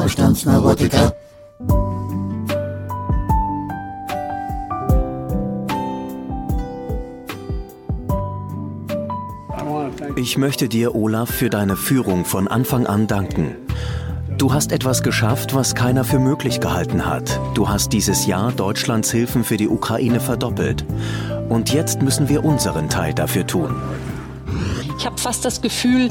Vorstandsneurotiker. Ich möchte dir, Olaf, für deine Führung von Anfang an danken. Du hast etwas geschafft, was keiner für möglich gehalten hat. Du hast dieses Jahr Deutschlands Hilfen für die Ukraine verdoppelt. Und jetzt müssen wir unseren Teil dafür tun. Ich habe fast das Gefühl,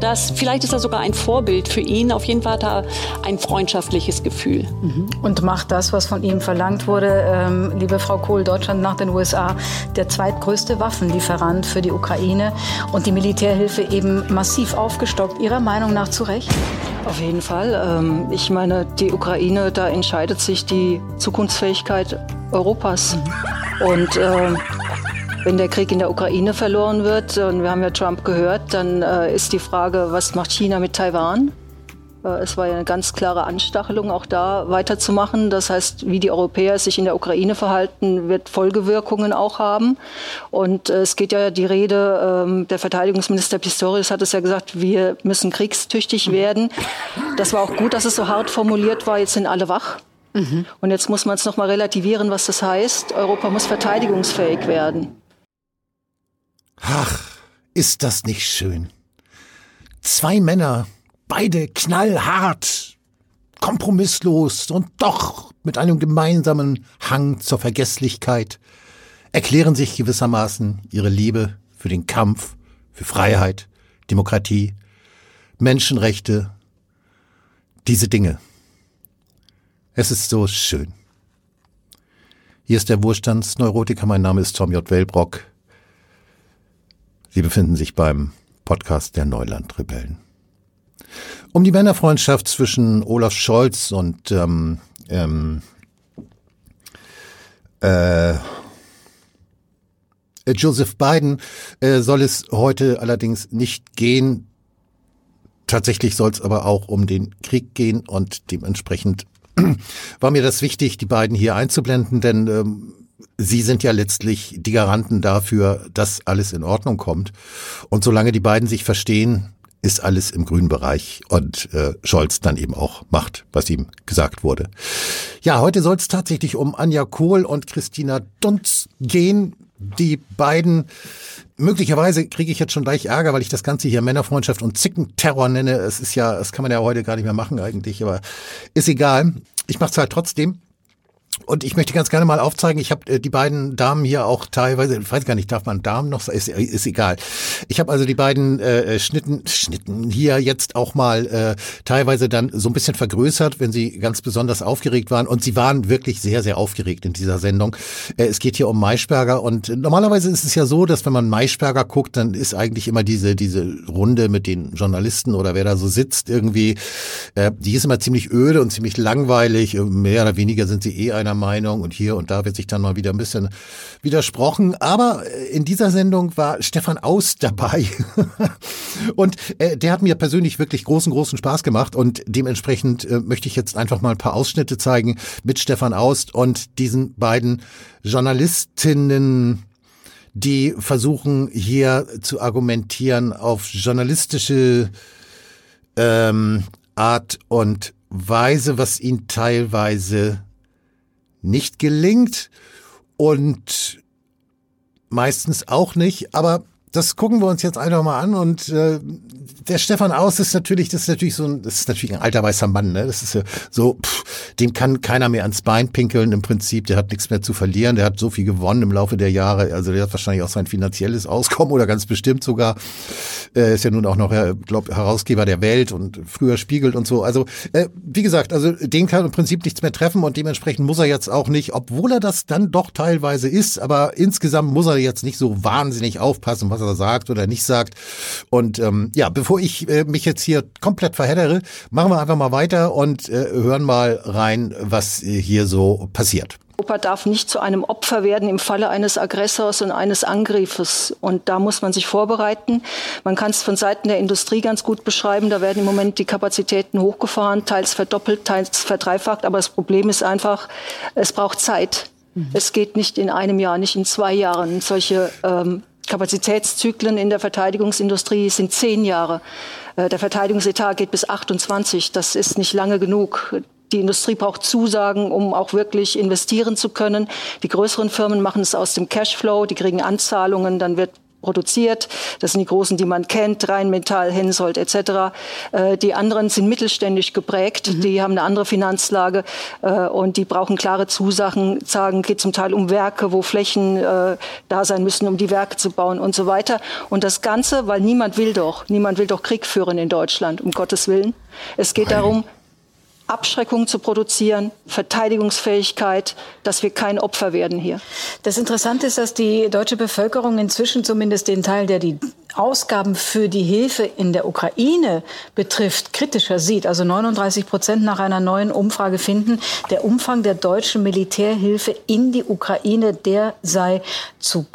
dass vielleicht ist er sogar ein Vorbild für ihn. Auf jeden Fall hat er ein freundschaftliches Gefühl. Mhm. Und macht das, was von ihm verlangt wurde. Ähm, liebe Frau Kohl, Deutschland nach den USA der zweitgrößte Waffenlieferant für die Ukraine und die Militärhilfe eben massiv aufgestockt. Ihrer Meinung nach zu Recht? Auf jeden Fall. Ähm, ich meine, die Ukraine, da entscheidet sich die Zukunftsfähigkeit Europas. Mhm. Und äh, wenn der Krieg in der Ukraine verloren wird, und wir haben ja Trump gehört, dann äh, ist die Frage, was macht China mit Taiwan? Äh, es war ja eine ganz klare Anstachelung, auch da weiterzumachen. Das heißt, wie die Europäer sich in der Ukraine verhalten, wird Folgewirkungen auch haben. Und äh, es geht ja die Rede, ähm, der Verteidigungsminister Pistorius hat es ja gesagt, wir müssen kriegstüchtig werden. Das war auch gut, dass es so hart formuliert war. Jetzt sind alle wach. Mhm. Und jetzt muss man es nochmal relativieren, was das heißt. Europa muss verteidigungsfähig werden. Ach, ist das nicht schön. Zwei Männer, beide knallhart, kompromisslos und doch mit einem gemeinsamen Hang zur Vergesslichkeit, erklären sich gewissermaßen ihre Liebe für den Kampf, für Freiheit, Demokratie, Menschenrechte, diese Dinge. Es ist so schön. Hier ist der Wohlstandsneurotiker, mein Name ist Tom J. Wellbrock. Sie befinden sich beim Podcast der Neuland-Rebellen. Um die Männerfreundschaft zwischen Olaf Scholz und ähm, ähm, äh, Joseph Biden äh, soll es heute allerdings nicht gehen. Tatsächlich soll es aber auch um den Krieg gehen und dementsprechend war mir das wichtig, die beiden hier einzublenden, denn ähm, Sie sind ja letztlich die Garanten dafür, dass alles in Ordnung kommt. Und solange die beiden sich verstehen, ist alles im grünen Bereich und äh, Scholz dann eben auch macht, was ihm gesagt wurde. Ja, heute soll es tatsächlich um Anja Kohl und Christina Dunz gehen. Die beiden, möglicherweise kriege ich jetzt schon gleich Ärger, weil ich das Ganze hier Männerfreundschaft und Zickenterror nenne. Es ist ja, das kann man ja heute gar nicht mehr machen eigentlich, aber ist egal. Ich mache es halt trotzdem. Und ich möchte ganz gerne mal aufzeigen, ich habe äh, die beiden Damen hier auch teilweise, ich weiß gar nicht, darf man Damen noch, ist, ist egal. Ich habe also die beiden äh, Schnitten, Schnitten hier jetzt auch mal äh, teilweise dann so ein bisschen vergrößert, wenn sie ganz besonders aufgeregt waren. Und sie waren wirklich sehr, sehr aufgeregt in dieser Sendung. Äh, es geht hier um Maischberger und normalerweise ist es ja so, dass wenn man Maischberger guckt, dann ist eigentlich immer diese, diese Runde mit den Journalisten oder wer da so sitzt irgendwie, äh, die ist immer ziemlich öde und ziemlich langweilig. Mehr oder weniger sind sie eh einer einer Meinung und hier und da wird sich dann mal wieder ein bisschen widersprochen. Aber äh, in dieser Sendung war Stefan Aus dabei und äh, der hat mir persönlich wirklich großen, großen Spaß gemacht und dementsprechend äh, möchte ich jetzt einfach mal ein paar Ausschnitte zeigen mit Stefan Aust und diesen beiden Journalistinnen die versuchen hier zu argumentieren auf journalistische ähm, Art und Weise, was ihnen teilweise nicht gelingt und meistens auch nicht, aber das gucken wir uns jetzt einfach mal an und äh, der Stefan Aus ist natürlich, das ist natürlich so ein, das ist natürlich ein alter weißer Mann, ne? Das ist ja so, pff, dem kann keiner mehr ans Bein pinkeln im Prinzip, der hat nichts mehr zu verlieren, der hat so viel gewonnen im Laufe der Jahre, also der hat wahrscheinlich auch sein finanzielles Auskommen oder ganz bestimmt sogar, äh, ist ja nun auch noch, äh, glaub, Herausgeber der Welt und früher spiegelt und so. Also, äh, wie gesagt, also den kann im Prinzip nichts mehr treffen und dementsprechend muss er jetzt auch nicht, obwohl er das dann doch teilweise ist, aber insgesamt muss er jetzt nicht so wahnsinnig aufpassen, was was er sagt oder nicht sagt. Und ähm, ja, bevor ich äh, mich jetzt hier komplett verheddere, machen wir einfach mal weiter und äh, hören mal rein, was äh, hier so passiert. Europa darf nicht zu einem Opfer werden im Falle eines Aggressors und eines Angriffes. Und da muss man sich vorbereiten. Man kann es von Seiten der Industrie ganz gut beschreiben. Da werden im Moment die Kapazitäten hochgefahren, teils verdoppelt, teils verdreifacht. Aber das Problem ist einfach, es braucht Zeit. Mhm. Es geht nicht in einem Jahr, nicht in zwei Jahren, solche ähm, Kapazitätszyklen in der Verteidigungsindustrie sind zehn Jahre. Äh, der Verteidigungsetat geht bis 28. Das ist nicht lange genug. Die Industrie braucht Zusagen, um auch wirklich investieren zu können. Die größeren Firmen machen es aus dem Cashflow, die kriegen Anzahlungen, dann wird produziert. Das sind die großen, die man kennt, Rheinmetall, Hensoldt etc. Äh, die anderen sind mittelständisch geprägt, mhm. die haben eine andere Finanzlage äh, und die brauchen klare Zusagen. Sagen geht zum Teil um Werke, wo Flächen äh, da sein müssen, um die Werke zu bauen und so weiter. Und das Ganze, weil niemand will doch, niemand will doch Krieg führen in Deutschland, um Gottes Willen. Es geht darum, Abschreckung zu produzieren, Verteidigungsfähigkeit, dass wir kein Opfer werden hier. Das Interessante ist, dass die deutsche Bevölkerung inzwischen zumindest den Teil, der die Ausgaben für die Hilfe in der Ukraine betrifft, kritischer sieht. Also 39 Prozent nach einer neuen Umfrage finden, der Umfang der deutschen Militärhilfe in die Ukraine, der sei zu,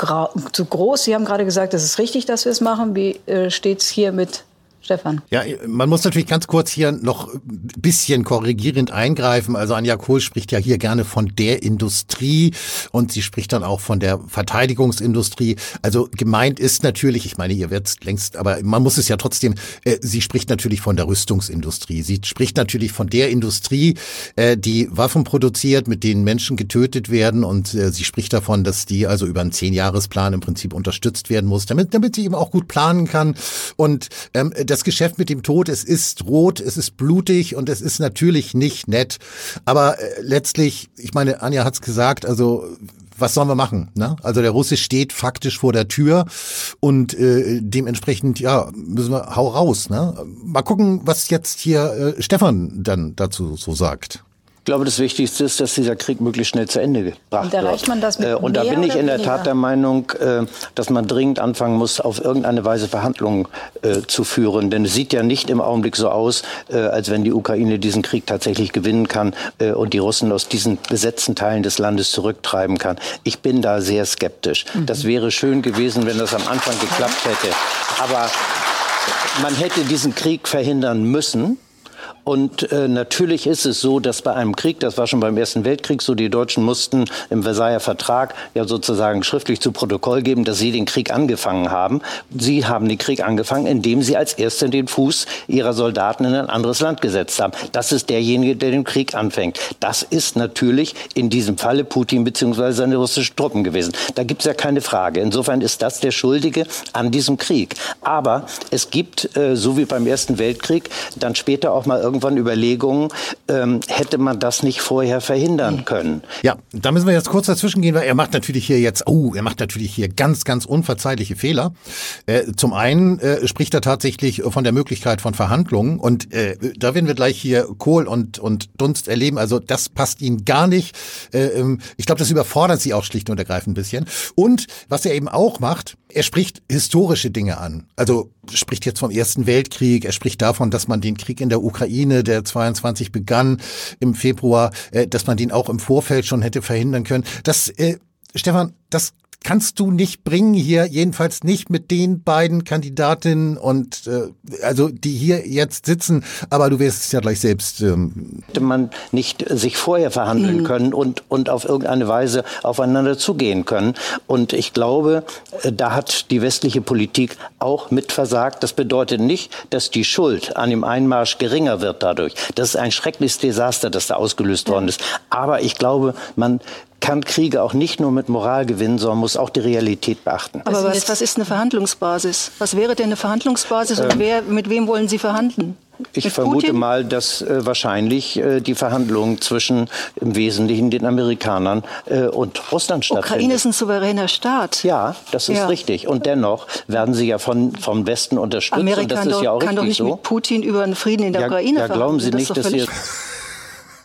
zu groß. Sie haben gerade gesagt, es ist richtig, dass wir es machen. Wie äh, steht es hier mit Stefan. Ja, man muss natürlich ganz kurz hier noch ein bisschen korrigierend eingreifen. Also Anja Kohl spricht ja hier gerne von der Industrie und sie spricht dann auch von der Verteidigungsindustrie. Also gemeint ist natürlich, ich meine, ihr werdet längst, aber man muss es ja trotzdem, äh, sie spricht natürlich von der Rüstungsindustrie. Sie spricht natürlich von der Industrie, äh, die Waffen produziert, mit denen Menschen getötet werden und äh, sie spricht davon, dass die also über einen Zehnjahresplan im Prinzip unterstützt werden muss, damit, damit sie eben auch gut planen kann. Und ähm, das Geschäft mit dem Tod, es ist rot, es ist blutig und es ist natürlich nicht nett. Aber äh, letztlich, ich meine, Anja hat's gesagt, also was sollen wir machen? Ne? Also der Russe steht faktisch vor der Tür und äh, dementsprechend, ja, müssen wir hau raus. Ne? Mal gucken, was jetzt hier äh, Stefan dann dazu so sagt. Ich glaube, das Wichtigste ist, dass dieser Krieg möglichst schnell zu Ende gebracht und erreicht man das mit wird. Äh, und da bin ich in der Tat der Meinung, äh, dass man dringend anfangen muss, auf irgendeine Weise Verhandlungen äh, zu führen. Denn es sieht ja nicht im Augenblick so aus, als wenn die Ukraine diesen Krieg tatsächlich gewinnen kann und die Russen aus diesen besetzten Teilen des Landes zurücktreiben kann. Ich bin da sehr skeptisch. Mhm. Das wäre schön gewesen, wenn das am Anfang geklappt hätte. Aber man hätte diesen Krieg verhindern müssen. Und äh, natürlich ist es so, dass bei einem Krieg, das war schon beim Ersten Weltkrieg so, die Deutschen mussten im Versailler Vertrag ja sozusagen schriftlich zu Protokoll geben, dass sie den Krieg angefangen haben. Sie haben den Krieg angefangen, indem sie als Erste den Fuß ihrer Soldaten in ein anderes Land gesetzt haben. Das ist derjenige, der den Krieg anfängt. Das ist natürlich in diesem Falle Putin bzw. seine russischen Truppen gewesen. Da gibt es ja keine Frage. Insofern ist das der Schuldige an diesem Krieg. Aber es gibt, äh, so wie beim Ersten Weltkrieg, dann später auch mal irgendwann Überlegungen, ähm, hätte man das nicht vorher verhindern können. Ja, da müssen wir jetzt kurz dazwischen gehen, weil er macht natürlich hier jetzt, oh, er macht natürlich hier ganz, ganz unverzeihliche Fehler. Äh, zum einen äh, spricht er tatsächlich von der Möglichkeit von Verhandlungen und äh, da werden wir gleich hier Kohl und, und Dunst erleben. Also das passt ihnen gar nicht. Äh, ähm, ich glaube, das überfordert sie auch schlicht und ergreifend ein bisschen. Und was er eben auch macht, er spricht historische Dinge an. Also spricht jetzt vom Ersten Weltkrieg, er spricht davon, dass man den Krieg in der Ukraine, der 22 begann im Februar, äh, dass man den auch im Vorfeld schon hätte verhindern können. Das, äh, Stefan, das kannst du nicht bringen hier, jedenfalls nicht mit den beiden Kandidatinnen und äh, also die hier jetzt sitzen, aber du wirst es ja gleich selbst. Ähm Hätte man nicht sich vorher verhandeln mhm. können und, und auf irgendeine Weise aufeinander zugehen können. Und ich glaube, äh, da hat die westliche Politik auch mit versagt. Das bedeutet nicht, dass die Schuld an dem Einmarsch geringer wird dadurch. Das ist ein schreckliches Desaster, das da ausgelöst worden ist. Aber ich glaube, man kann Kriege auch nicht nur mit Moral gewinnen, sondern muss auch die Realität beachten. Aber was, was ist eine Verhandlungsbasis? Was wäre denn eine Verhandlungsbasis und ähm, wer, mit wem wollen Sie verhandeln? Ich vermute Putin? mal, dass äh, wahrscheinlich äh, die Verhandlungen zwischen im Wesentlichen den Amerikanern äh, und Russland stattfinden. Ukraine ist ein souveräner Staat. Ja, das ist ja. richtig. Und dennoch werden sie ja von, vom Westen unterstützt. Amerika und das kann, ist doch, ja auch kann doch nicht so. mit Putin über einen Frieden in der ja, Ukraine ja, glauben Sie nicht, dass Sie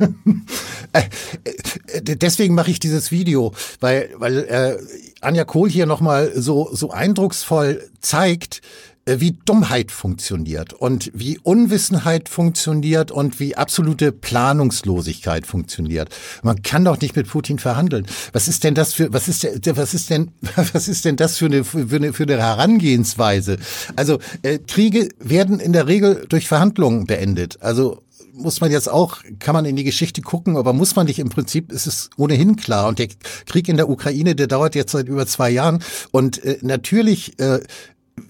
deswegen mache ich dieses Video, weil, weil äh, Anja Kohl hier nochmal so, so eindrucksvoll zeigt, äh, wie Dummheit funktioniert und wie Unwissenheit funktioniert und wie absolute Planungslosigkeit funktioniert. Man kann doch nicht mit Putin verhandeln. Was ist denn das für was ist der, was ist denn was ist denn das für eine für eine, für eine Herangehensweise? Also äh, Kriege werden in der Regel durch Verhandlungen beendet. Also muss man jetzt auch, kann man in die Geschichte gucken, aber muss man nicht im Prinzip, ist es ohnehin klar. Und der Krieg in der Ukraine, der dauert jetzt seit über zwei Jahren. Und äh, natürlich äh,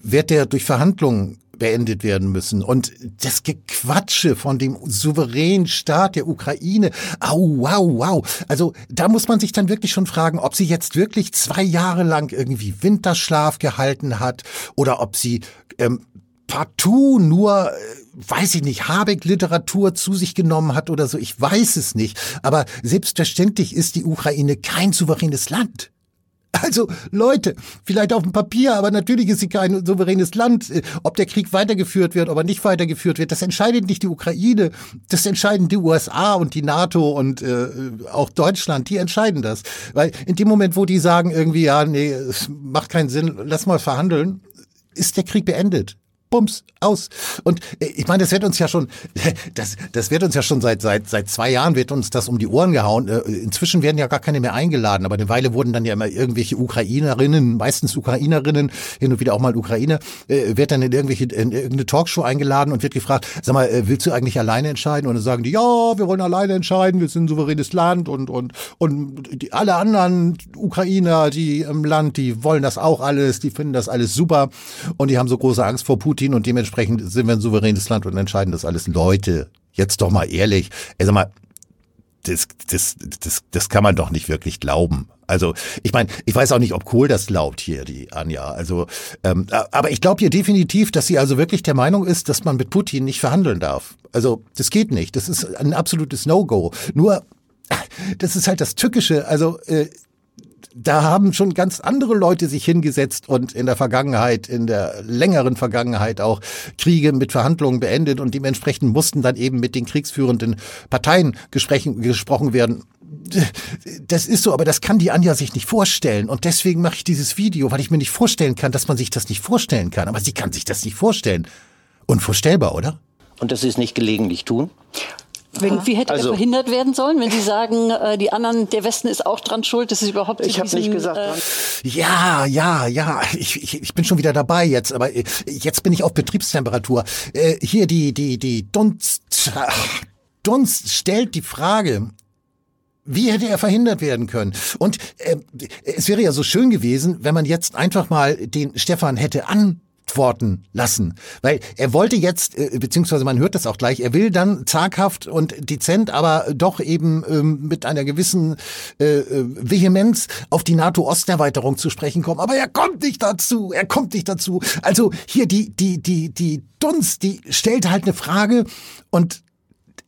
wird der durch Verhandlungen beendet werden müssen. Und das Gequatsche von dem souveränen Staat der Ukraine, au, wow, wow. Also da muss man sich dann wirklich schon fragen, ob sie jetzt wirklich zwei Jahre lang irgendwie Winterschlaf gehalten hat oder ob sie ähm, partout nur, äh, weiß ich nicht, Habeck-Literatur zu sich genommen hat oder so. Ich weiß es nicht. Aber selbstverständlich ist die Ukraine kein souveränes Land. Also Leute, vielleicht auf dem Papier, aber natürlich ist sie kein souveränes Land. Ob der Krieg weitergeführt wird, ob er nicht weitergeführt wird, das entscheidet nicht die Ukraine, das entscheiden die USA und die NATO und äh, auch Deutschland, die entscheiden das. Weil in dem Moment, wo die sagen irgendwie, ja, nee, es macht keinen Sinn, lass mal verhandeln, ist der Krieg beendet. Bums, aus. Und äh, ich meine, das wird uns ja schon, das, das wird uns ja schon seit, seit, seit zwei Jahren wird uns das um die Ohren gehauen. Äh, inzwischen werden ja gar keine mehr eingeladen, aber eine Weile wurden dann ja immer irgendwelche Ukrainerinnen, meistens Ukrainerinnen, hin und wieder auch mal Ukrainer, äh, wird dann in irgendwelche, in irgendeine Talkshow eingeladen und wird gefragt, sag mal, willst du eigentlich alleine entscheiden? Und dann sagen die, ja, wir wollen alleine entscheiden, wir sind ein souveränes Land und, und, und die, alle anderen Ukrainer, die im Land, die wollen das auch alles, die finden das alles super und die haben so große Angst vor Putin Putin und dementsprechend sind wir ein souveränes Land und entscheiden das alles. Leute, jetzt doch mal ehrlich. Also mal, das, das, das, das kann man doch nicht wirklich glauben. Also ich meine, ich weiß auch nicht, ob Kohl das glaubt hier, die Anja. Also, ähm, aber ich glaube ihr definitiv, dass sie also wirklich der Meinung ist, dass man mit Putin nicht verhandeln darf. Also das geht nicht. Das ist ein absolutes No-Go. Nur das ist halt das Tückische. Also äh, da haben schon ganz andere Leute sich hingesetzt und in der Vergangenheit, in der längeren Vergangenheit auch Kriege mit Verhandlungen beendet und dementsprechend mussten dann eben mit den kriegsführenden Parteien gesprochen werden. Das ist so, aber das kann die Anja sich nicht vorstellen. Und deswegen mache ich dieses Video, weil ich mir nicht vorstellen kann, dass man sich das nicht vorstellen kann. Aber sie kann sich das nicht vorstellen. Unvorstellbar, oder? Und dass sie es nicht gelegentlich tun? Wenn, wie hätte also, er verhindert werden sollen, wenn Sie sagen, äh, die anderen, der Westen ist auch dran schuld, dass es überhaupt Ich habe nicht gesagt. Äh ja, ja, ja. Ich, ich, ich bin schon wieder dabei jetzt, aber äh, jetzt bin ich auf Betriebstemperatur. Äh, hier die die die Dunst Dunst stellt die Frage, wie hätte er verhindert werden können? Und äh, es wäre ja so schön gewesen, wenn man jetzt einfach mal den Stefan hätte an antworten lassen. Weil er wollte jetzt, äh, beziehungsweise man hört das auch gleich, er will dann zaghaft und dezent, aber doch eben ähm, mit einer gewissen äh, äh Vehemenz auf die NATO-Osterweiterung zu sprechen kommen. Aber er kommt nicht dazu, er kommt nicht dazu. Also hier die, die, die, die Dunst, die stellt halt eine Frage und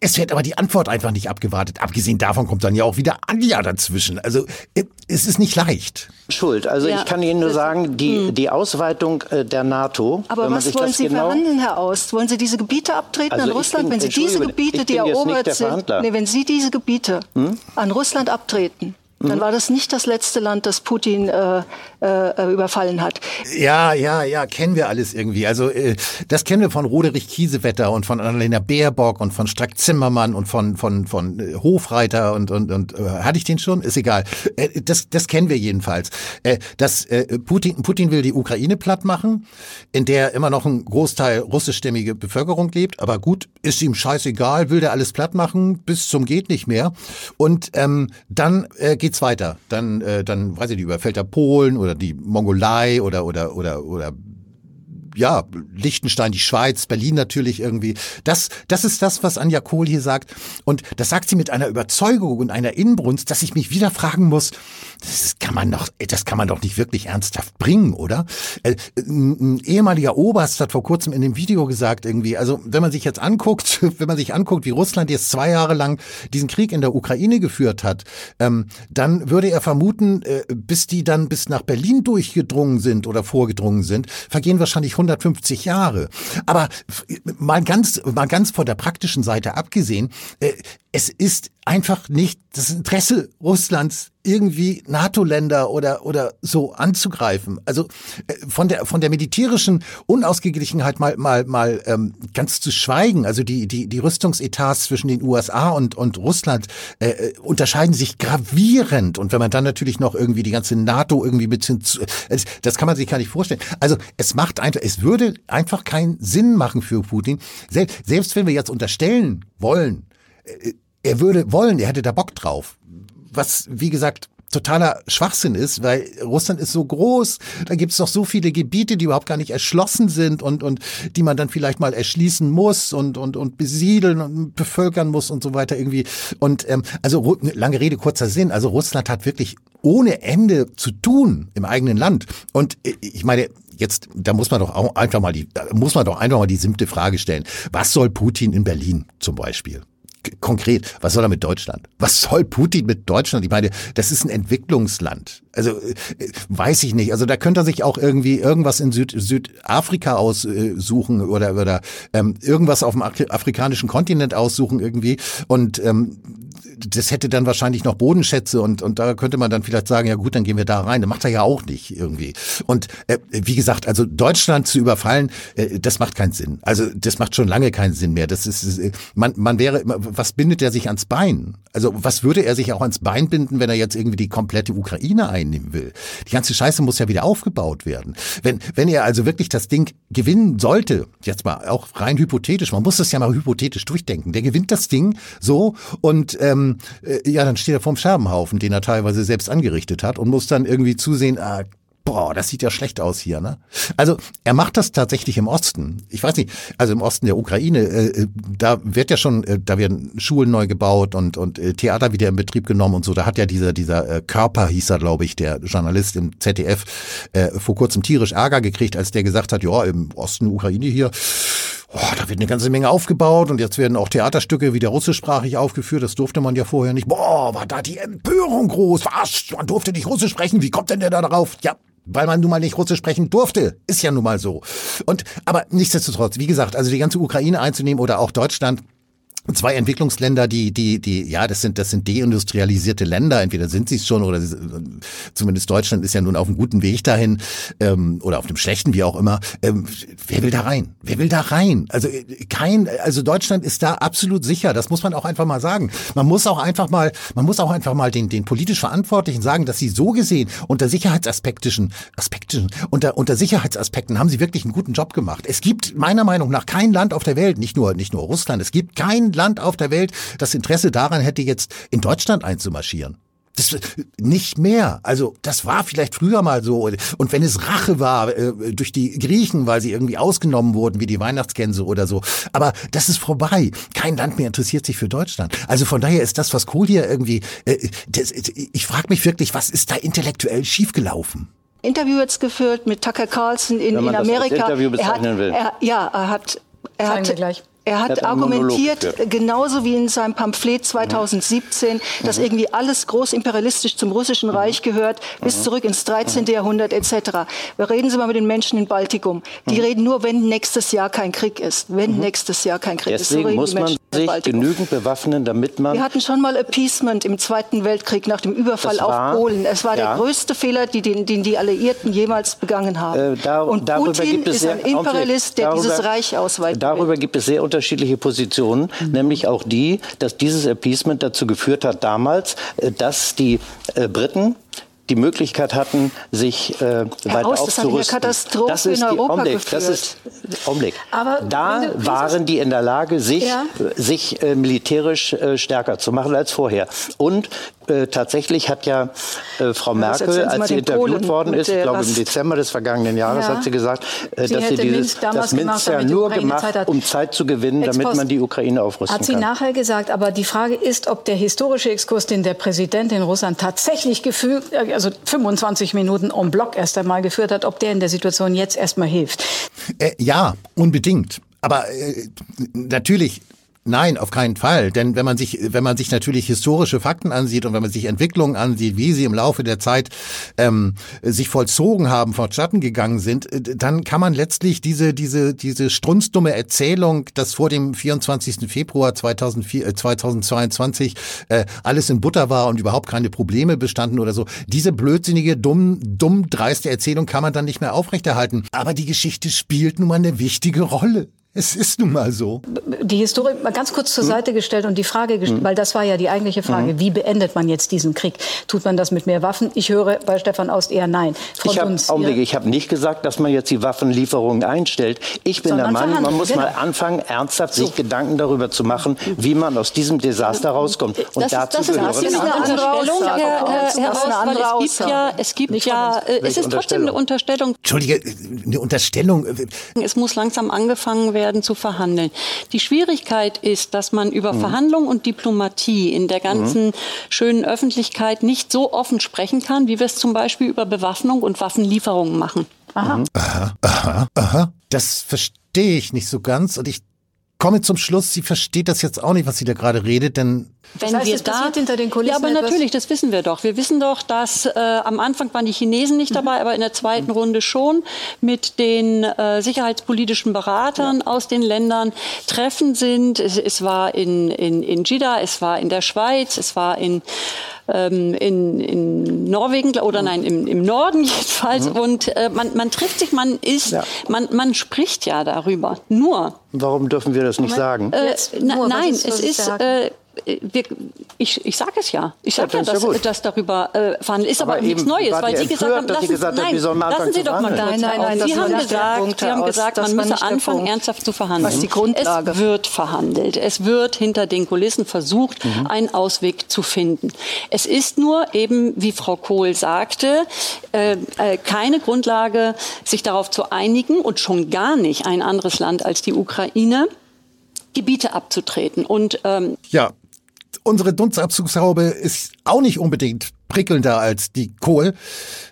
es wird aber die Antwort einfach nicht abgewartet. Abgesehen davon kommt dann ja auch wieder Anja dazwischen. Also äh, es ist nicht leicht. Schuld. Also ja. ich kann Ihnen nur sagen, die, hm. die Ausweitung äh, der NATO. Aber was wollen Sie genau verhandeln, Herr Aust? Wollen Sie diese Gebiete abtreten also an Russland? Bin, wenn Sie diese Gebiete, die erobert sind, nee, wenn Sie diese Gebiete hm? an Russland abtreten, dann mhm. war das nicht das letzte Land, das Putin äh, äh, überfallen hat. Ja, ja, ja, kennen wir alles irgendwie. Also äh, das kennen wir von Roderich Kiesewetter und von Annalena Baerbock und von Strack Zimmermann und von von von äh, Hofreiter und und und äh, hatte ich den schon? Ist egal. Äh, das das kennen wir jedenfalls. Äh, dass äh, Putin Putin will die Ukraine platt machen, in der immer noch ein Großteil russischstämmige Bevölkerung lebt. Aber gut, ist ihm scheißegal, will der alles platt machen bis zum geht nicht mehr. Und ähm, dann äh, geht geht's weiter. Dann, äh, dann weiß ich nicht, überfällt er Polen oder die Mongolei oder oder oder oder ja, Liechtenstein, die Schweiz, Berlin natürlich irgendwie. Das, das ist das, was Anja Kohl hier sagt. Und das sagt sie mit einer Überzeugung und einer Inbrunst, dass ich mich wieder fragen muss, das kann man doch, das kann man doch nicht wirklich ernsthaft bringen, oder? Äh, ein ehemaliger Oberst hat vor kurzem in dem Video gesagt irgendwie, also wenn man sich jetzt anguckt, wenn man sich anguckt, wie Russland jetzt zwei Jahre lang diesen Krieg in der Ukraine geführt hat, ähm, dann würde er vermuten, äh, bis die dann bis nach Berlin durchgedrungen sind oder vorgedrungen sind, vergehen wahrscheinlich 150 Jahre. Aber mal ganz, mal ganz von der praktischen Seite abgesehen, äh, es ist einfach nicht das Interesse Russlands irgendwie NATO-Länder oder, oder so anzugreifen. Also äh, von der, von der militärischen Unausgeglichenheit mal, mal, mal ähm, ganz zu schweigen. Also die, die, die Rüstungsetats zwischen den USA und, und Russland äh, äh, unterscheiden sich gravierend. Und wenn man dann natürlich noch irgendwie die ganze NATO irgendwie mit hinzu, äh, das kann man sich gar nicht vorstellen. Also es macht einfach, es würde einfach keinen Sinn machen für Putin. Selbst, selbst wenn wir jetzt unterstellen wollen, er würde wollen, er hätte da Bock drauf. Was, wie gesagt, totaler Schwachsinn ist, weil Russland ist so groß, da gibt es noch so viele Gebiete, die überhaupt gar nicht erschlossen sind und, und die man dann vielleicht mal erschließen muss und, und, und besiedeln und bevölkern muss und so weiter irgendwie. Und ähm, also lange Rede, kurzer Sinn, also Russland hat wirklich ohne Ende zu tun im eigenen Land. Und äh, ich meine, jetzt, da muss man doch auch einfach mal die, da muss man doch einfach mal die simple Frage stellen. Was soll Putin in Berlin zum Beispiel? Konkret, was soll er mit Deutschland? Was soll Putin mit Deutschland? Ich meine, das ist ein Entwicklungsland. Also äh, weiß ich nicht. Also da könnte er sich auch irgendwie irgendwas in Süd, Südafrika aussuchen oder, oder ähm, irgendwas auf dem afrikanischen Kontinent aussuchen irgendwie. Und ähm, das hätte dann wahrscheinlich noch Bodenschätze und, und da könnte man dann vielleicht sagen, ja gut, dann gehen wir da rein. Das macht er ja auch nicht irgendwie. Und äh, wie gesagt, also Deutschland zu überfallen, äh, das macht keinen Sinn. Also das macht schon lange keinen Sinn mehr. Das ist, äh, man, man wäre, was bindet er sich ans Bein? Also was würde er sich auch ans Bein binden, wenn er jetzt irgendwie die komplette Ukraine einnehmen will? Die ganze Scheiße muss ja wieder aufgebaut werden. Wenn, wenn er also wirklich das Ding gewinnen sollte, jetzt mal auch rein hypothetisch, man muss das ja mal hypothetisch durchdenken, der gewinnt das Ding so und ähm, äh, ja, dann steht er vorm Scherbenhaufen, den er teilweise selbst angerichtet hat und muss dann irgendwie zusehen, ah, boah, das sieht ja schlecht aus hier, ne? Also er macht das tatsächlich im Osten. Ich weiß nicht, also im Osten der Ukraine, äh, äh da wird ja schon, äh, da werden Schulen neu gebaut und und äh, Theater wieder in Betrieb genommen und so. Da hat ja dieser dieser äh, Körper hieß er, glaube ich, der Journalist im ZDF äh, vor kurzem tierisch Ärger gekriegt, als der gesagt hat, ja, im Osten Ukraine hier Oh, da wird eine ganze Menge aufgebaut und jetzt werden auch Theaterstücke wieder russischsprachig aufgeführt. Das durfte man ja vorher nicht. Boah, war da die Empörung groß. Was? Man durfte nicht Russisch sprechen. Wie kommt denn der da darauf? Ja, weil man nun mal nicht Russisch sprechen durfte. Ist ja nun mal so. Und, aber nichtsdestotrotz, wie gesagt, also die ganze Ukraine einzunehmen oder auch Deutschland, zwei Entwicklungsländer, die, die, die, ja, das sind, das sind deindustrialisierte Länder. Entweder sind sie es schon oder zumindest Deutschland ist ja nun auf einem guten Weg dahin ähm, oder auf dem schlechten, wie auch immer. Ähm, wer will da rein? Wer will da rein? Also kein, also Deutschland ist da absolut sicher. Das muss man auch einfach mal sagen. Man muss auch einfach mal, man muss auch einfach mal den, den politisch Verantwortlichen sagen, dass sie so gesehen unter sicherheitsaspektischen, aspektischen, unter, unter Sicherheitsaspekten haben sie wirklich einen guten Job gemacht. Es gibt meiner Meinung nach kein Land auf der Welt, nicht nur, nicht nur Russland, es gibt kein Land auf der Welt das Interesse daran hätte, jetzt in Deutschland einzumarschieren. Das, nicht mehr. Also das war vielleicht früher mal so. Und wenn es Rache war äh, durch die Griechen, weil sie irgendwie ausgenommen wurden, wie die Weihnachtsgänse oder so. Aber das ist vorbei. Kein Land mehr interessiert sich für Deutschland. Also von daher ist das, was Kohl hier irgendwie... Äh, das, ich frage mich wirklich, was ist da intellektuell schiefgelaufen? Interview jetzt geführt mit Tucker Carlson in, in Amerika. Das Interview bezeichnen er hat, will. Er, ja, er hat... Er Zeigen hat, gleich. Er hat, hat argumentiert, genauso wie in seinem Pamphlet 2017, mhm. dass mhm. irgendwie alles großimperialistisch zum Russischen mhm. Reich gehört, bis mhm. zurück ins 13. Mhm. Jahrhundert etc. Reden Sie mal mit den Menschen in Baltikum. Die mhm. reden nur, wenn nächstes Jahr kein Krieg ist. Wenn nächstes Jahr kein Krieg Deswegen ist. So muss man sich genügend bewaffnen, damit man... Wir hatten schon mal Appeasement im Zweiten Weltkrieg nach dem Überfall war, auf Polen. Es war ja. der größte Fehler, den, den, die Alliierten jemals begangen haben. Äh, da, Und Putin ist ein Imperialist, der dieses Reich ausweiten Darüber will. gibt es sehr unterschiedliche Positionen, mhm. nämlich auch die, dass dieses Appeasement dazu geführt hat damals, äh, dass die äh, Briten die Möglichkeit hatten, sich äh, weiter Aus, aufzurüsten. Das, das ist die Augenblick, das ist Augenblick. Aber da waren die in der Lage, sich, ja. sich äh, militärisch äh, stärker zu machen als vorher. Und äh, tatsächlich hat ja äh, Frau Merkel, als sie interviewt Polen worden ist, ich glaube im Dezember des vergangenen Jahres, ja. hat sie gesagt, äh, sie dass sie dieses, das Minsk ja nur gemacht, Zeit um Zeit zu gewinnen, Ex damit man die Ukraine aufrüsten kann. Hat sie kann. nachher gesagt, aber die Frage ist, ob der historische Exkurs, den der Präsident in Russland tatsächlich geführt, äh, also 25 Minuten en bloc erst einmal geführt hat, ob der in der Situation jetzt erstmal hilft. Äh, ja, unbedingt. Aber äh, natürlich Nein, auf keinen Fall. Denn wenn man sich, wenn man sich natürlich historische Fakten ansieht und wenn man sich Entwicklungen ansieht, wie sie im Laufe der Zeit ähm, sich vollzogen haben, vonstatten gegangen sind, äh, dann kann man letztlich diese, diese, diese strunzdumme Erzählung, dass vor dem 24. Februar 2004, äh, 2022 äh, alles in Butter war und überhaupt keine Probleme bestanden oder so, diese blödsinnige, dumm, dumm dreiste Erzählung kann man dann nicht mehr aufrechterhalten. Aber die Geschichte spielt nun mal eine wichtige Rolle. Es ist nun mal so. Die Historie mal ganz kurz zur hm. Seite gestellt und die Frage gestellt, hm. weil das war ja die eigentliche Frage, hm. wie beendet man jetzt diesen Krieg? Tut man das mit mehr Waffen? Ich höre bei Stefan Aust eher nein. Frau ich habe hab nicht gesagt, dass man jetzt die Waffenlieferungen einstellt. Ich bin Sondern der Meinung, man muss genau. mal anfangen, ernsthaft so. sich Gedanken darüber zu machen, wie man aus diesem Desaster rauskommt. Und das dazu ist, das gehören ist eine Unterstellung, Herr, Herr Aust, weil es gibt ja, es gibt ja, äh, es ist trotzdem eine Unterstellung. Entschuldige, eine Unterstellung. Es muss langsam angefangen werden werden zu verhandeln. Die Schwierigkeit ist, dass man über mhm. Verhandlung und Diplomatie in der ganzen mhm. schönen Öffentlichkeit nicht so offen sprechen kann, wie wir es zum Beispiel über Bewaffnung und Waffenlieferungen machen. Aha. Mhm. Aha, aha, aha. Das verstehe ich nicht so ganz und ich komme zum Schluss, sie versteht das jetzt auch nicht, was sie da gerade redet, denn wenn das heißt, wir da hinter den Kulissen ja, aber natürlich, das wissen wir doch. Wir wissen doch, dass äh, am Anfang waren die Chinesen nicht mhm. dabei, aber in der zweiten mhm. Runde schon mit den äh, sicherheitspolitischen Beratern ja. aus den Ländern Treffen sind. Es, es war in, in, in Jeddah, es war in der Schweiz, es war in ähm, in, in Norwegen oder mhm. nein, im, im Norden jedenfalls. Mhm. Und äh, man, man trifft sich, man ist, ja. man, man spricht ja darüber. Nur. Warum dürfen wir das nicht sagen? Äh, na, nein, es ist, äh, wir, ich, ich sage es ja. Ich sage ja, ja, dass, dass darüber äh, verhandelt ist, aber, aber nichts Neues, weil Sie gesagt haben, lassen, gesagt nein, haben, lassen Sie doch mal nein, nein, nein, Sie haben gesagt, Sie haben gesagt, man müsse anfangen, ernsthaft zu verhandeln. Was die Grundlage. Es wird verhandelt. Es wird hinter den Kulissen versucht, mhm. einen Ausweg zu finden. Es ist nur eben, wie Frau Kohl sagte, äh, äh, keine Grundlage, sich darauf zu einigen und schon gar nicht ein anderes Land als die Ukraine Gebiete abzutreten. Und ähm, ja, unsere Dunstabzugshaube ist auch nicht unbedingt prickelnder als die Kohl.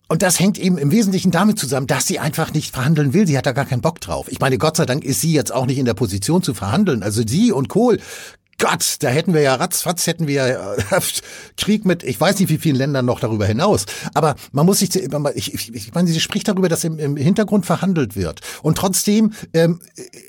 Und das hängt eben im Wesentlichen damit zusammen, dass sie einfach nicht verhandeln will. Sie hat da gar keinen Bock drauf. Ich meine, Gott sei Dank ist sie jetzt auch nicht in der Position zu verhandeln. Also sie und Kohl Gott, da hätten wir ja ratzfatz, hätten wir ja äh, Krieg mit, ich weiß nicht wie vielen Ländern noch darüber hinaus. Aber man muss sich, ich, ich, ich meine, sie spricht darüber, dass im, im Hintergrund verhandelt wird. Und trotzdem, ähm,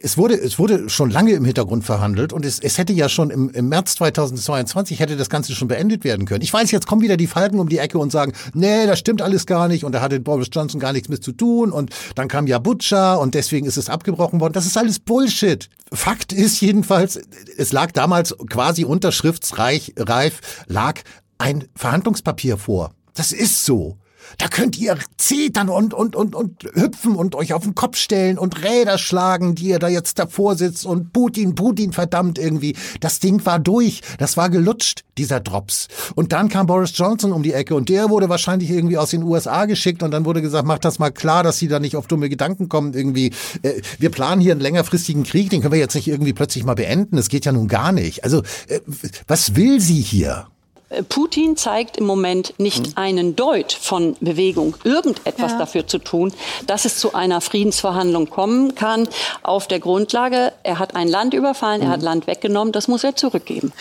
es wurde, es wurde schon lange im Hintergrund verhandelt und es, es hätte ja schon im, im März 2022 hätte das Ganze schon beendet werden können. Ich weiß, jetzt kommen wieder die Falken um die Ecke und sagen, nee, das stimmt alles gar nicht und da hatte Boris Johnson gar nichts mit zu tun und dann kam ja Butcher und deswegen ist es abgebrochen worden. Das ist alles Bullshit. Fakt ist jedenfalls, es lag damals quasi unterschriftsreich reif, lag ein Verhandlungspapier vor. Das ist so. Da könnt ihr zetern und, und, und, und hüpfen und euch auf den Kopf stellen und Räder schlagen, die ihr da jetzt davor sitzt und Putin, Putin verdammt irgendwie. Das Ding war durch. Das war gelutscht, dieser Drops. Und dann kam Boris Johnson um die Ecke und der wurde wahrscheinlich irgendwie aus den USA geschickt und dann wurde gesagt, macht das mal klar, dass sie da nicht auf dumme Gedanken kommen irgendwie. Äh, wir planen hier einen längerfristigen Krieg, den können wir jetzt nicht irgendwie plötzlich mal beenden. Das geht ja nun gar nicht. Also, äh, was will sie hier? Putin zeigt im Moment nicht hm. einen Deut von Bewegung, irgendetwas ja. dafür zu tun, dass es zu einer Friedensverhandlung kommen kann, auf der Grundlage, er hat ein Land überfallen, hm. er hat. Land weggenommen, das muss er zurückgeben.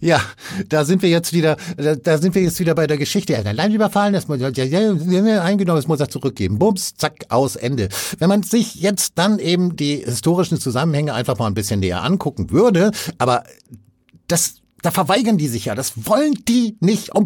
Ja, da sind wir jetzt wieder, da, da, sind wir jetzt wieder bei der Geschichte. Er hat ein Land überfallen, das muss, ja, ja, eingenommen, das muss er zurückgeben. Bums, zack, aus, Ende. Wenn man sich jetzt dann eben die historischen Zusammenhänge einfach mal ein bisschen näher angucken würde, aber das da verweigern die sich ja. Das wollen die nicht. Um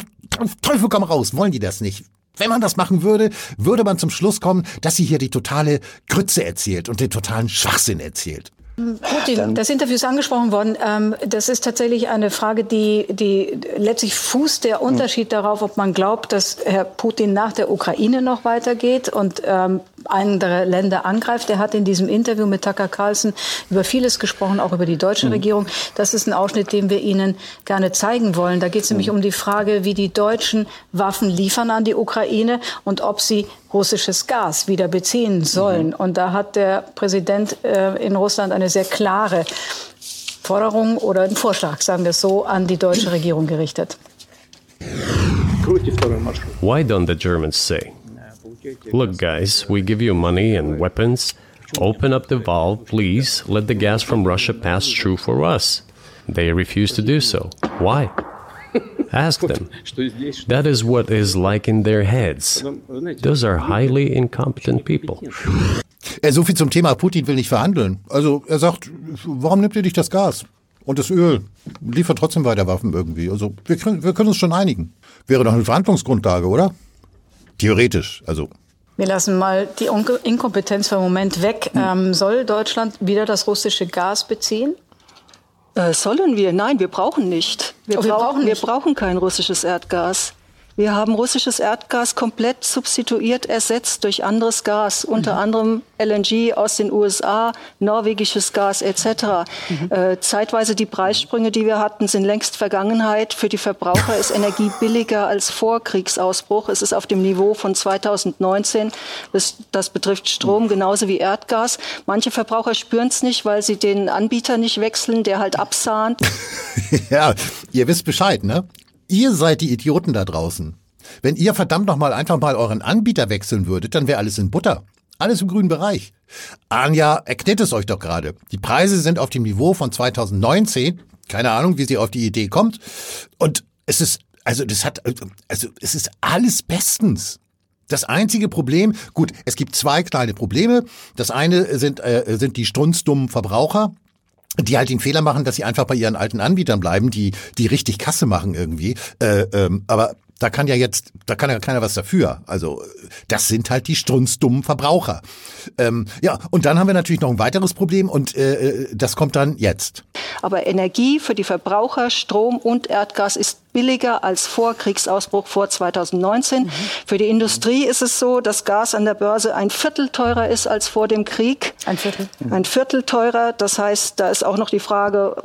Teufel komm raus, wollen die das nicht. Wenn man das machen würde, würde man zum Schluss kommen, dass sie hier die totale Grütze erzählt und den totalen Schwachsinn erzählt. Putin, das Interview ist angesprochen worden. Ähm, das ist tatsächlich eine Frage, die, die letztlich fußt der Unterschied darauf, ob man glaubt, dass Herr Putin nach der Ukraine noch weitergeht und ähm, andere Länder angreift. Er hat in diesem Interview mit Tucker Carlson über vieles gesprochen, auch über die deutsche mhm. Regierung. Das ist ein Ausschnitt, den wir Ihnen gerne zeigen wollen. Da geht es nämlich mhm. um die Frage, wie die Deutschen Waffen liefern an die Ukraine und ob sie russisches Gas wieder beziehen sollen. Mhm. Und da hat der Präsident äh, in Russland eine sehr klare Forderung oder einen Vorschlag, sagen wir es so, an die deutsche Regierung gerichtet. Why don't the Germans say, look guys, we give you money and weapons, open up the valve, please, let the gas from Russia pass through for us. They refuse to do so. Why? Ask them. That is what is like in their heads. Those are highly incompetent people. So viel zum Thema, Putin will nicht verhandeln. Also er sagt, warum nimmt ihr nicht das Gas? Und das Öl liefert trotzdem weiter Waffen irgendwie. Also wir können, wir können uns schon einigen. Wäre doch eine Verhandlungsgrundlage, oder? Theoretisch, also. Wir lassen mal die Inkompetenz für einen Moment weg. Hm. Ähm, soll Deutschland wieder das russische Gas beziehen? Äh, sollen wir? Nein, wir brauchen nicht. Wir, oh, wir, brauchen, nicht. wir brauchen kein russisches Erdgas. Wir haben russisches Erdgas komplett substituiert, ersetzt durch anderes Gas, unter mhm. anderem LNG aus den USA, norwegisches Gas etc. Mhm. Äh, zeitweise die Preissprünge, die wir hatten, sind längst Vergangenheit. Für die Verbraucher ist Energie billiger als vor Kriegsausbruch. Es ist auf dem Niveau von 2019. Das, das betrifft Strom genauso wie Erdgas. Manche Verbraucher spüren es nicht, weil sie den Anbieter nicht wechseln, der halt absahnt. ja, ihr wisst Bescheid, ne? Ihr seid die Idioten da draußen. Wenn ihr verdammt nochmal einfach mal euren Anbieter wechseln würdet, dann wäre alles in Butter. Alles im grünen Bereich. Anja erklärt es euch doch gerade. Die Preise sind auf dem Niveau von 2019. Keine Ahnung, wie sie auf die Idee kommt. Und es ist, also das hat, also es ist alles bestens. Das einzige Problem, gut, es gibt zwei kleine Probleme. Das eine sind, äh, sind die strunzdummen Verbraucher, die halt den Fehler machen, dass sie einfach bei ihren alten Anbietern bleiben, die die richtig Kasse machen irgendwie. Äh, ähm, aber da kann ja jetzt, da kann ja keiner was dafür. Also das sind halt die strunzdummen Verbraucher. Ähm, ja, und dann haben wir natürlich noch ein weiteres Problem und äh, äh das kommt dann jetzt. Aber Energie für die Verbraucher, Strom und Erdgas ist billiger als vor Kriegsausbruch vor 2019. Mhm. Für die Industrie ist es so, dass Gas an der Börse ein Viertel teurer ist als vor dem Krieg. Ein Viertel? Mhm. Ein Viertel teurer. Das heißt, da ist auch noch die Frage,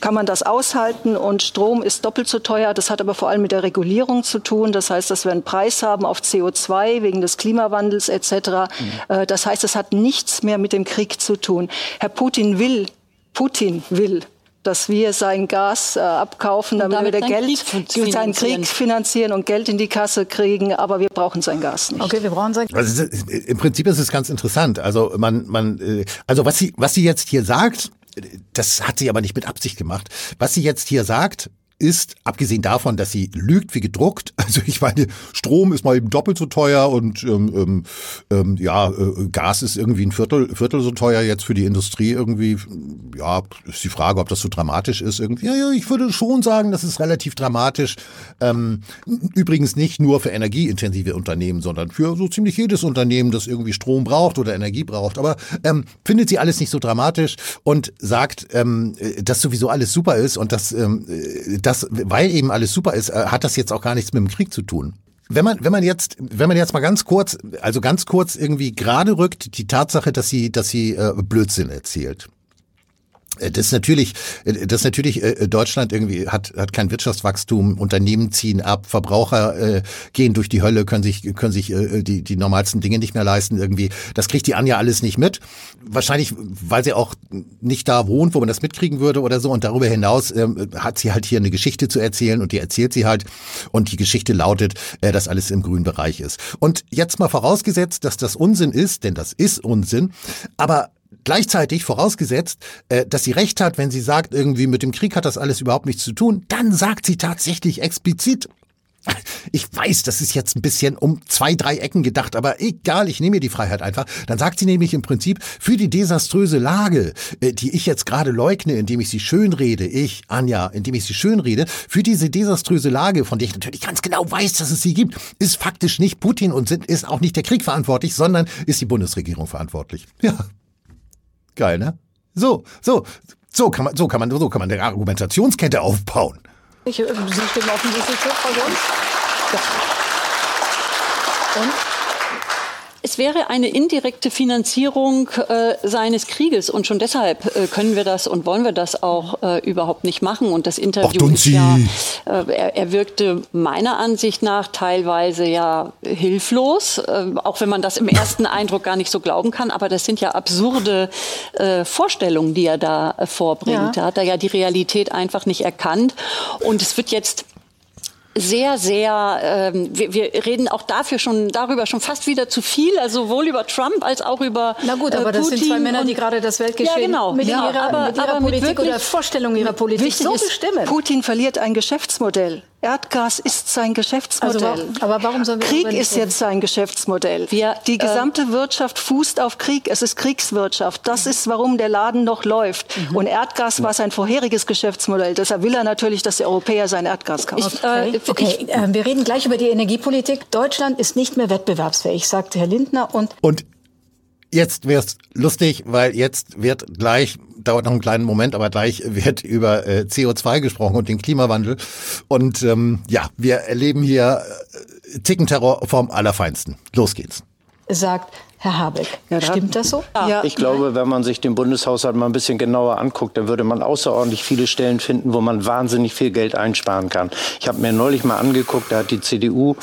kann man das aushalten? Und Strom ist doppelt so teuer. Das hat aber vor allem mit der Regulierung zu tun. Das heißt, dass wir einen Preis haben auf CO2 wegen des Klimawandels etc. Mhm. Äh, das heißt, es hat nichts mehr mit dem Krieg zu tun. Herr Putin will Putin will dass wir sein Gas äh, abkaufen, damit, damit wir Geld Krieg seinen Krieg finanzieren und Geld in die Kasse kriegen, aber wir brauchen sein Gas nicht. Okay, wir brauchen sein Gas. Also, Im Prinzip ist es ganz interessant. Also man, man, äh, also was sie, was sie jetzt hier sagt, das hat sie aber nicht mit Absicht gemacht. Was sie jetzt hier sagt, ist, abgesehen davon, dass sie lügt wie gedruckt, also ich meine, Strom ist mal eben doppelt so teuer und ähm, ähm, ähm, ja, äh, Gas ist irgendwie ein Viertel, Viertel so teuer jetzt für die Industrie irgendwie. Ja, ist die Frage, ob das so dramatisch ist irgendwie. Ja, ja, ich würde schon sagen, das ist relativ dramatisch. Ähm, übrigens nicht nur für energieintensive Unternehmen, sondern für so ziemlich jedes Unternehmen, das irgendwie Strom braucht oder Energie braucht. Aber ähm, findet sie alles nicht so dramatisch und sagt, ähm, dass sowieso alles super ist und dass ähm, das, weil eben alles super ist, äh, hat das jetzt auch gar nichts mit dem Krieg zu tun. Wenn man, wenn man jetzt, wenn man jetzt mal ganz kurz, also ganz kurz irgendwie gerade rückt, die Tatsache, dass sie, dass sie äh, Blödsinn erzählt. Äh, das ist natürlich, äh, das ist natürlich äh, Deutschland irgendwie hat hat kein Wirtschaftswachstum, Unternehmen ziehen ab, Verbraucher äh, gehen durch die Hölle, können sich können sich äh, die die normalsten Dinge nicht mehr leisten irgendwie. Das kriegt die Anja alles nicht mit. Wahrscheinlich, weil sie auch nicht da wohnt, wo man das mitkriegen würde oder so. Und darüber hinaus äh, hat sie halt hier eine Geschichte zu erzählen und die erzählt sie halt. Und die Geschichte lautet, äh, dass alles im grünen Bereich ist. Und jetzt mal vorausgesetzt, dass das Unsinn ist, denn das ist Unsinn. Aber Gleichzeitig vorausgesetzt, äh, dass sie recht hat, wenn sie sagt, irgendwie mit dem Krieg hat das alles überhaupt nichts zu tun, dann sagt sie tatsächlich explizit, ich weiß, das ist jetzt ein bisschen um zwei, drei Ecken gedacht, aber egal, ich nehme mir die Freiheit einfach. Dann sagt sie nämlich im Prinzip, für die desaströse Lage, äh, die ich jetzt gerade leugne, indem ich sie schönrede, ich, Anja, indem ich sie schönrede, für diese desaströse Lage, von der ich natürlich ganz genau weiß, dass es sie gibt, ist faktisch nicht Putin und ist auch nicht der Krieg verantwortlich, sondern ist die Bundesregierung verantwortlich. Ja, Geil, ne? So, so, so kann man, so kann man, so kann man eine Argumentationskette aufbauen. Ich, äh, Sie stimmen offensichtlich für Frau Jons. Ja. Und? Es wäre eine indirekte Finanzierung äh, seines Krieges und schon deshalb äh, können wir das und wollen wir das auch äh, überhaupt nicht machen. Und das Interview ist ja, äh, er, er, wirkte meiner Ansicht nach teilweise ja hilflos, äh, auch wenn man das im ersten Eindruck gar nicht so glauben kann. Aber das sind ja absurde äh, Vorstellungen, die er da vorbringt. Ja. Da hat er ja die Realität einfach nicht erkannt. Und es wird jetzt sehr, sehr, ähm, wir, wir reden auch dafür schon darüber schon fast wieder zu viel, also sowohl über Trump als auch über Na gut, aber äh, das sind zwei Männer, die gerade das Weltgeschehen ja, genau. mit ja, ihrer, aber, mit ihrer aber Politik oder Vorstellung ihrer Politik so bestimmen. Putin verliert ein Geschäftsmodell. Erdgas ist sein Geschäftsmodell. Also, aber warum sollen wir Krieg ist jetzt sein Geschäftsmodell. Wir, die äh, gesamte äh, Wirtschaft fußt auf Krieg. Es ist Kriegswirtschaft. Das ist, warum der Laden noch läuft. Mhm. Und Erdgas war sein vorheriges Geschäftsmodell. Deshalb will er natürlich, dass die Europäer sein Erdgas kaufen. Ich, äh, okay, ich, äh, wir reden gleich über die Energiepolitik. Deutschland ist nicht mehr wettbewerbsfähig, sagt Herr Lindner. Und, und jetzt wär's lustig, weil jetzt wird gleich dauert noch einen kleinen Moment, aber gleich wird über äh, CO2 gesprochen und den Klimawandel. Und ähm, ja, wir erleben hier äh, Tickenterror vom Allerfeinsten. Los geht's. Sagt Herr Habeck. Ja, Stimmt das so? Ja. Ich glaube, wenn man sich den Bundeshaushalt mal ein bisschen genauer anguckt, dann würde man außerordentlich viele Stellen finden, wo man wahnsinnig viel Geld einsparen kann. Ich habe mir neulich mal angeguckt, da hat die CDU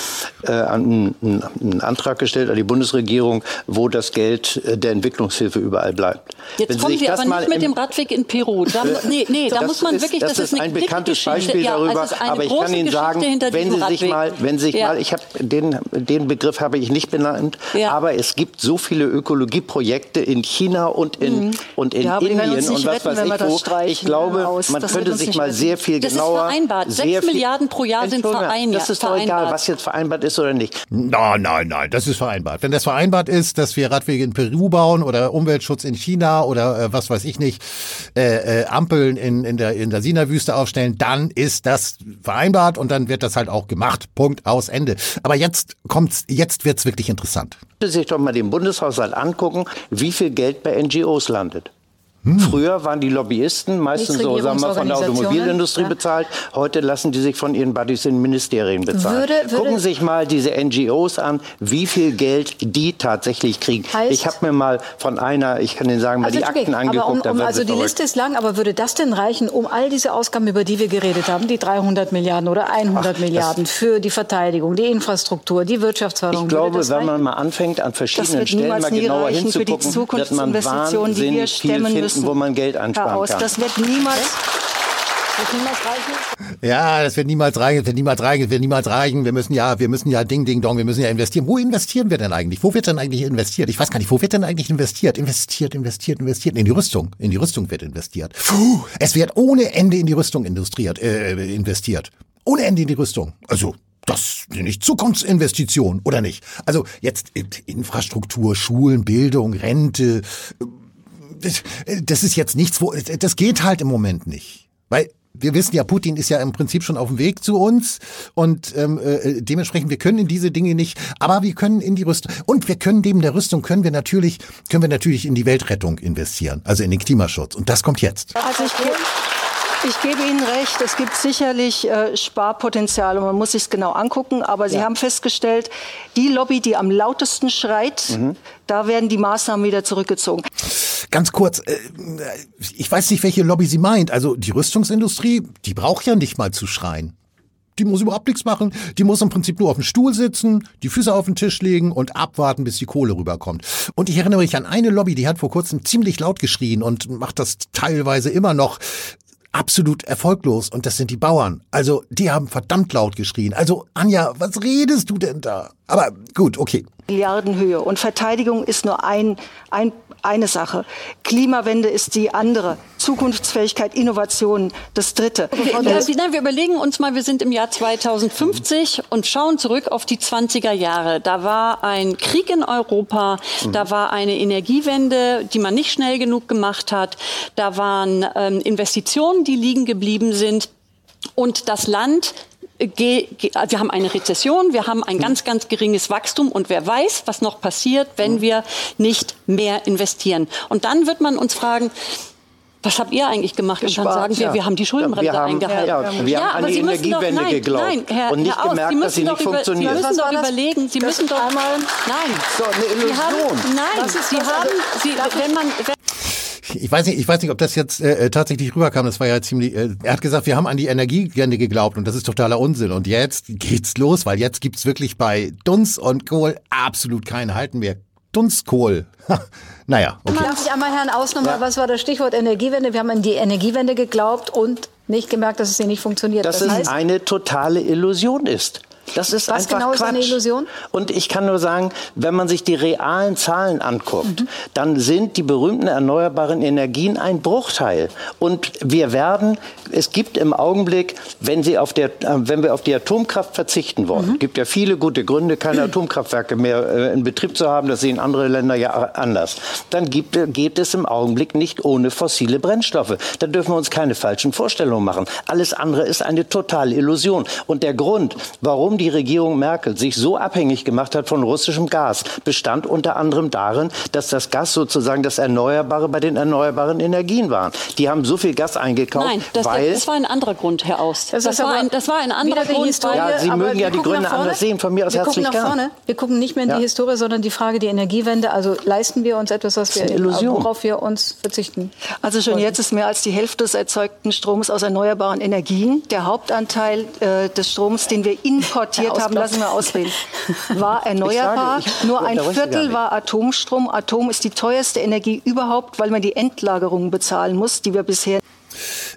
äh, einen, einen, Antrag gestellt an die Bundesregierung, wo das Geld äh, der Entwicklungshilfe überall bleibt. Jetzt wenn kommen Sie aber nicht mit dem Radweg in Peru. Da, nee, nee, da muss man ist, wirklich, das, das ist, ein bekanntes Beispiel ja, darüber. Also aber ich kann Ihnen sagen, wenn Sie sich mal, wenn Sie sich ja. mal, ich habe den, den Begriff habe ich nicht benannt, ja. aber es gibt so viele Ökologie Ökologieprojekte in China und in, mhm. und in ja, Indien und was weiß ich wo. Ich glaube, aus. man das könnte sich mal sehr viel das genauer... Das ist vereinbart. Sechs Milliarden pro Jahr sind vereinbart. Das ist doch egal, was jetzt vereinbart ist oder nicht. Nein, nein, nein, das ist vereinbart. Wenn das vereinbart ist, dass wir Radwege in Peru bauen oder Umweltschutz in China oder äh, was weiß ich nicht, äh, äh, Ampeln in, in der, in der Sina-Wüste aufstellen, dann ist das vereinbart und dann wird das halt auch gemacht. Punkt, aus, Ende. Aber jetzt kommt's, jetzt wird's wirklich interessant. Sich doch mal den Bundeshaushalt angucken, wie viel Geld bei NGOs landet. Hm. Früher waren die Lobbyisten meistens so, sagen wir, von der Automobilindustrie ja. bezahlt. Heute lassen die sich von ihren Buddies in Ministerien bezahlen. Würde, würde Gucken sich mal diese NGOs an, wie viel Geld die tatsächlich kriegen. Heißt, ich habe mir mal von einer, ich kann Ihnen sagen, mal also die Akten okay, angeguckt. Um, um, also die verrückt. Liste ist lang, aber würde das denn reichen, um all diese Ausgaben, über die wir geredet haben, die 300 Milliarden oder 100 Ach, Milliarden für die Verteidigung, die Infrastruktur, die Wirtschaftsförderung? Ich glaube, wenn man mal anfängt, an verschiedenen Stellen mal genauer hinzugucken, wird man wahnsinnig viel finden wo man Geld ansparen aus. kann. Das wird niemals... Ja, das wird niemals reichen, das wird niemals reichen, das wird niemals reichen. Wir müssen ja, wir müssen ja Ding, Ding, Dong, wir müssen ja investieren. Wo investieren wir denn eigentlich? Wo wird denn eigentlich investiert? Ich weiß gar nicht, wo wird denn eigentlich investiert? Investiert, investiert, investiert. In die Rüstung. In die Rüstung wird investiert. Puh, es wird ohne Ende in die Rüstung industriert, äh, investiert. Ohne Ende in die Rüstung. Also, das sind nicht Zukunftsinvestitionen, oder nicht? Also jetzt Infrastruktur, Schulen, Bildung, Rente, das ist jetzt nichts, wo, das geht halt im Moment nicht. Weil wir wissen ja, Putin ist ja im Prinzip schon auf dem Weg zu uns und ähm, äh, dementsprechend wir können in diese Dinge nicht, aber wir können in die Rüstung und wir können neben der Rüstung können wir natürlich können wir natürlich in die Weltrettung investieren, also in den Klimaschutz und das kommt jetzt. Also ich ich gebe Ihnen recht, es gibt sicherlich äh, Sparpotenzial und man muss sich es genau angucken. Aber Sie ja. haben festgestellt, die Lobby, die am lautesten schreit, mhm. da werden die Maßnahmen wieder zurückgezogen. Ganz kurz, äh, ich weiß nicht, welche Lobby sie meint. Also die Rüstungsindustrie, die braucht ja nicht mal zu schreien. Die muss überhaupt nichts machen. Die muss im Prinzip nur auf dem Stuhl sitzen, die Füße auf den Tisch legen und abwarten, bis die Kohle rüberkommt. Und ich erinnere mich an eine Lobby, die hat vor kurzem ziemlich laut geschrien und macht das teilweise immer noch absolut erfolglos und das sind die Bauern. Also die haben verdammt laut geschrien. Also Anja, was redest du denn da? Aber gut, okay. Milliardenhöhe und Verteidigung ist nur ein, ein eine Sache. Klimawende ist die andere. Zukunftsfähigkeit, Innovation das dritte. Wir, wir überlegen uns mal, wir sind im Jahr 2050 und schauen zurück auf die 20er Jahre. Da war ein Krieg in Europa, da war eine Energiewende, die man nicht schnell genug gemacht hat, da waren ähm, Investitionen, die liegen geblieben sind. Und das Land wir haben eine Rezession, wir haben ein ganz, ganz geringes Wachstum und wer weiß, was noch passiert, wenn wir nicht mehr investieren. Und dann wird man uns fragen, was habt ihr eigentlich gemacht? Und dann sagen wir, ja. wir haben die Schuldenbremse wir haben, eingehalten. Ja, wir ja, haben an die Energiewende doch, nein, geglaubt nein, Herr, und nicht Herr gemerkt, Aus, dass sie nicht funktioniert. Sie müssen doch überlegen, Sie müssen doch einmal... Nein. So, eine Illusion. Sie haben, nein, Sie haben... Sie, wenn man, wenn ich weiß nicht, ich weiß nicht, ob das jetzt äh, tatsächlich rüberkam. Das war ja ziemlich. Äh, er hat gesagt, wir haben an die Energiewende geglaubt und das ist totaler Unsinn. Und jetzt geht's los, weil jetzt gibt's wirklich bei Dunst und Kohl absolut kein Halten mehr. Dunstkohl. naja, okay. Darf ich einmal Herrn Ausnummer, ja. was war das Stichwort Energiewende? Wir haben an die Energiewende geglaubt und nicht gemerkt, dass es hier nicht funktioniert. Dass das heißt, es eine totale Illusion ist. Das ist Was einfach genau Quatsch. ist eine Illusion? Und ich kann nur sagen, wenn man sich die realen Zahlen anguckt, mhm. dann sind die berühmten erneuerbaren Energien ein Bruchteil. Und wir werden, es gibt im Augenblick, wenn, sie auf der, äh, wenn wir auf die Atomkraft verzichten wollen, mhm. gibt ja viele gute Gründe, keine Atomkraftwerke mehr äh, in Betrieb zu haben, das sehen andere Länder ja anders, dann gibt, geht es im Augenblick nicht ohne fossile Brennstoffe. Da dürfen wir uns keine falschen Vorstellungen machen. Alles andere ist eine totale Illusion. Und der Grund, warum warum die Regierung Merkel sich so abhängig gemacht hat von russischem Gas, bestand unter anderem darin, dass das Gas sozusagen das Erneuerbare bei den erneuerbaren Energien war. Die haben so viel Gas eingekauft, Nein, das, weil... das war ein anderer Grund, Herr Aust. Das, das, war, ein, das war ein anderer Grund. Historie, ja, Sie mögen ja die Gründe anders sehen, von mir aus wir herzlich gucken nach vorne. Wir gucken nicht mehr in ja. die Historie, sondern die Frage die Energiewende. Also leisten wir uns etwas, was wir, worauf wir uns verzichten? Also schon jetzt ist mehr als die Hälfte des erzeugten Stroms aus erneuerbaren Energien. Der Hauptanteil äh, des Stroms, den wir importieren, importiert haben, lassen wir ausreden, war erneuerbar. Ich sage, ich, Nur ein Viertel war Atomstrom. Atom ist die teuerste Energie überhaupt, weil man die Endlagerungen bezahlen muss, die wir bisher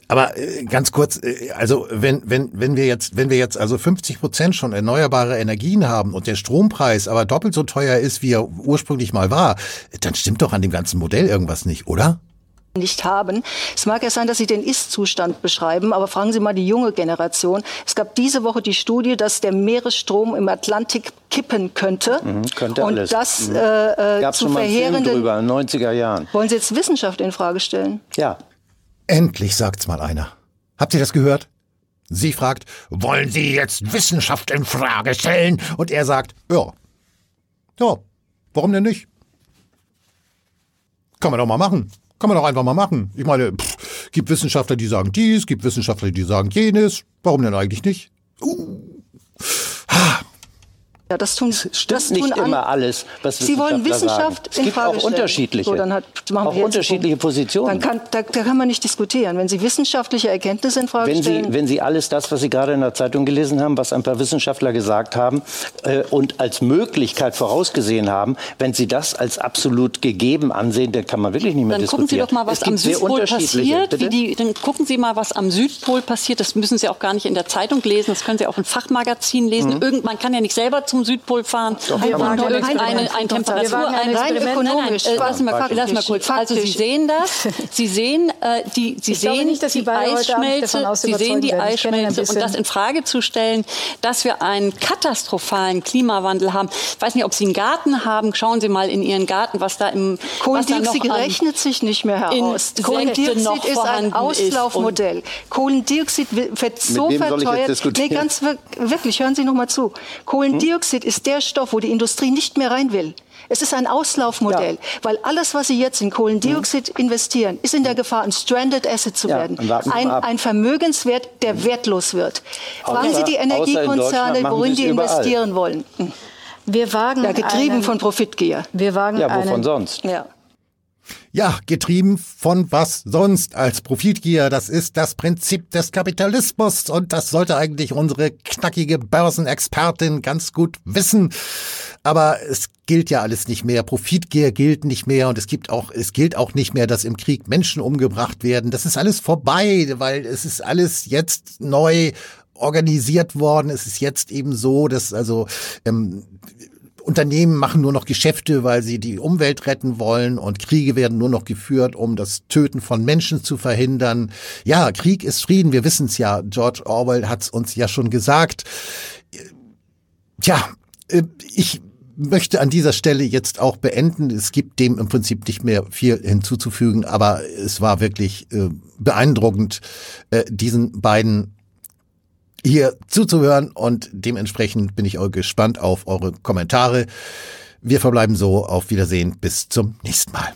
aber äh, ganz kurz, äh, also wenn wenn wenn wir jetzt wenn wir jetzt also 50 Prozent schon erneuerbare Energien haben und der Strompreis aber doppelt so teuer ist, wie er ursprünglich mal war, dann stimmt doch an dem ganzen Modell irgendwas nicht, oder? Nicht haben. Es mag ja sein, dass Sie den Ist-Zustand beschreiben, aber fragen Sie mal die junge Generation. Es gab diese Woche die Studie, dass der Meeresstrom im Atlantik kippen könnte. Mhm, könnte und alles. das mhm. äh, Gab's zu schon mal verheerenden... drüber, in den 90er Jahren. Wollen Sie jetzt Wissenschaft in Frage stellen? Ja. Endlich sagt's mal einer. Habt ihr das gehört? Sie fragt, wollen Sie jetzt Wissenschaft in Frage stellen? Und er sagt, ja. Ja, warum denn nicht? Kann man doch mal machen. Kann man doch einfach mal machen. Ich meine, pff, gibt Wissenschaftler, die sagen dies, gibt Wissenschaftler, die sagen jenes. Warum denn eigentlich nicht? Uh. Ja, das tun, es stimmt das nicht tun immer alles, was Sie wollen Wissenschaft sagen. in Frage Es gibt auch unterschiedliche, so, dann hat, auch unterschiedliche Positionen. Dann kann, da, da, kann man nicht diskutieren. Wenn Sie wissenschaftliche Erkenntnisse in Frage wenn stellen... Sie, wenn Sie alles das, was Sie gerade in der Zeitung gelesen haben, was ein paar Wissenschaftler gesagt haben äh, und als Möglichkeit vorausgesehen haben, wenn Sie das als absolut gegeben ansehen, dann kann man wirklich nicht mehr dann diskutieren. Dann gucken Sie doch mal, was am Südpol passiert. Wie die, dann gucken Sie mal, was am Südpol passiert. Das müssen Sie auch gar nicht in der Zeitung lesen. Das können Sie auch in Fachmagazinen lesen. Mhm. Irgend, man kann ja nicht selber zum Südpol fahren. Doch, wir wagen eine, eine, ein Temperatur, ein. Nein, nein, äh, lass, mal, lass mal kurz. Also Sie sehen das. Sie sehen äh, die, Sie ich sehen nicht, dass die Eisschmelze. Sie sehen die Eisschmelze und das in Frage zu stellen, dass wir einen katastrophalen Klimawandel haben. Ich weiß nicht, ob Sie einen Garten haben. Schauen Sie mal in Ihren Garten, was da im Kohlendioxid rechnet sich nicht mehr heraus. Kohlendioxid ist ein Auslaufmodell. Kohlendioxid wird so verteuert. Nee, ganz wirklich. Hören Sie noch mal zu. Kohlendioxid ist der Stoff wo die Industrie nicht mehr rein will. Es ist ein Auslaufmodell, ja. weil alles, was Sie jetzt in Kohlendioxid mhm. investieren, ist in der Gefahr, ein Stranded Asset zu ja, werden. Ein, ein, Vermögenswert, der mhm. wertlos wird. Fragen Sie die Energiekonzerne, worin die investieren wollen. Wir wagen ja, getrieben einen, von Profitgier. Wir wagen ja, wovon einen, sonst? Ja. Ja, getrieben von was sonst als Profitgier. Das ist das Prinzip des Kapitalismus und das sollte eigentlich unsere knackige Börsenexpertin ganz gut wissen. Aber es gilt ja alles nicht mehr. Profitgier gilt nicht mehr und es gibt auch, es gilt auch nicht mehr, dass im Krieg Menschen umgebracht werden. Das ist alles vorbei, weil es ist alles jetzt neu organisiert worden. Es ist jetzt eben so, dass also ähm, Unternehmen machen nur noch Geschäfte, weil sie die Umwelt retten wollen und Kriege werden nur noch geführt, um das Töten von Menschen zu verhindern. Ja, Krieg ist Frieden, wir wissen es ja. George Orwell hat es uns ja schon gesagt. Tja, äh, ich möchte an dieser Stelle jetzt auch beenden. Es gibt dem im Prinzip nicht mehr viel hinzuzufügen, aber es war wirklich äh, beeindruckend, äh, diesen beiden hier zuzuhören und dementsprechend bin ich gespannt auf eure Kommentare. Wir verbleiben so. Auf Wiedersehen. Bis zum nächsten Mal.